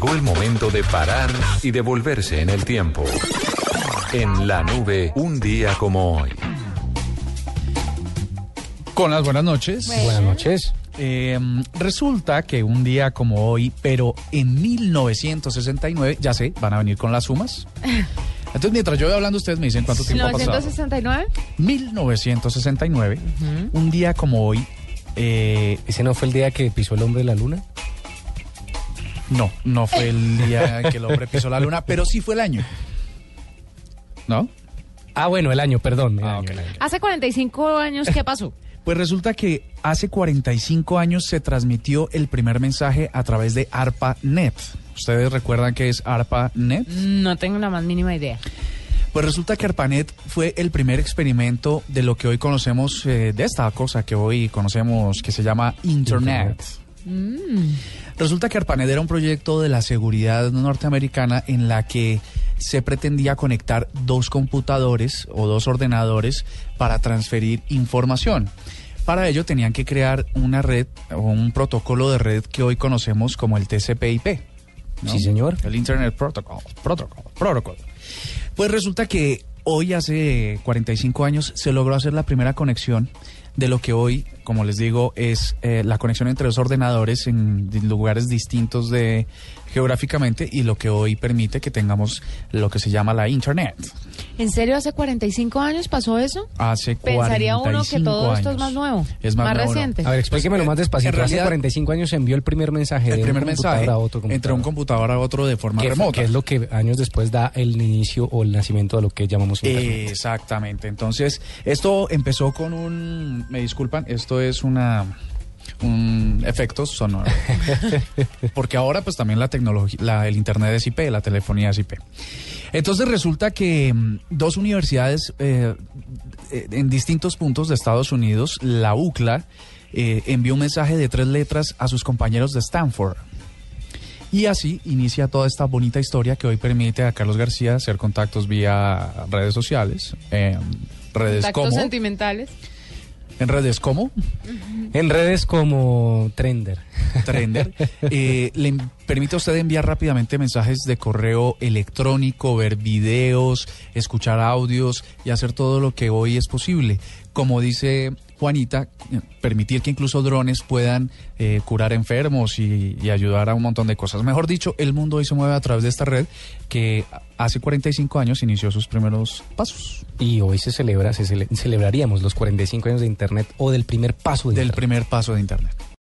Llegó el momento de parar y devolverse en el tiempo. En la nube, un día como hoy. Con las buenas noches. Buenas noches. Eh, resulta que un día como hoy, pero en 1969, ya sé, van a venir con las sumas. Entonces, mientras yo voy hablando, ustedes me dicen cuánto tiempo ha pasado. 1969. 1969, un día como hoy, eh, ¿Ese no fue el día que pisó el hombre la luna? No, no fue el día que el hombre pisó la luna, pero sí fue el año. ¿No? Ah, bueno, el año, perdón. el Ah, año, ok. el año. Hace 45 años, ¿qué pasó? Pues resulta que hace 45 años se transmitió el primer mensaje a través de ARPANET. ¿Ustedes recuerdan qué es ARPANET? No tengo la más mínima idea. Pues resulta que ARPANET fue el primer experimento de lo que hoy conocemos, eh, de esta cosa que hoy conocemos que se llama Internet. Resulta que ARPANET era un proyecto de la seguridad norteamericana en la que se pretendía conectar dos computadores o dos ordenadores para transferir información. Para ello tenían que crear una red o un protocolo de red que hoy conocemos como el TCP/IP. ¿no? Sí, señor. El Internet Protocol. Protocol. Protocol. Pues resulta que hoy, hace 45 años, se logró hacer la primera conexión de lo que hoy, como les digo, es eh, la conexión entre dos ordenadores en lugares distintos de geográficamente y lo que hoy permite que tengamos lo que se llama la Internet. ¿En serio hace 45 años pasó eso? Hace Pensaría uno que 45 todo esto es más nuevo, Es más, nuevo, ¿no? reciente. A ver, explíquemelo más despacito. Realidad- Hace 45 años se envió el primer mensaje El de primer un computador mensaje a otro entre un computador a otro de forma que, remota. que es lo que años después da el inicio o el nacimiento de lo que llamamos Internet. Exactamente. Entonces, esto empezó con un, me disculpan, esto es una un efecto sonoro. Porque ahora pues también la tecnología, la- el internet es IP, la telefonía es IP. Entonces resulta que mm, dos universidades eh, eh, en distintos puntos de Estados Unidos, la UCLA, eh, envió un mensaje de tres letras a sus compañeros de Stanford. Y así inicia toda esta bonita historia que hoy permite a Carlos García hacer contactos vía redes sociales, eh, redes Contactos como, sentimentales. En redes como En redes como Trender. Trender, eh, le permite a usted enviar rápidamente mensajes de correo electrónico, ver videos, escuchar audios y hacer todo lo que hoy es posible. Como dice Juanita, permitir que incluso drones puedan eh, curar enfermos y, y ayudar a un montón de cosas. Mejor dicho, el mundo hoy se mueve a través de esta red que hace 45 años inició sus primeros pasos. Y hoy se celebra, se cele- celebraríamos los 45 años de Internet o del primer paso de Del Internet. primer paso de Internet.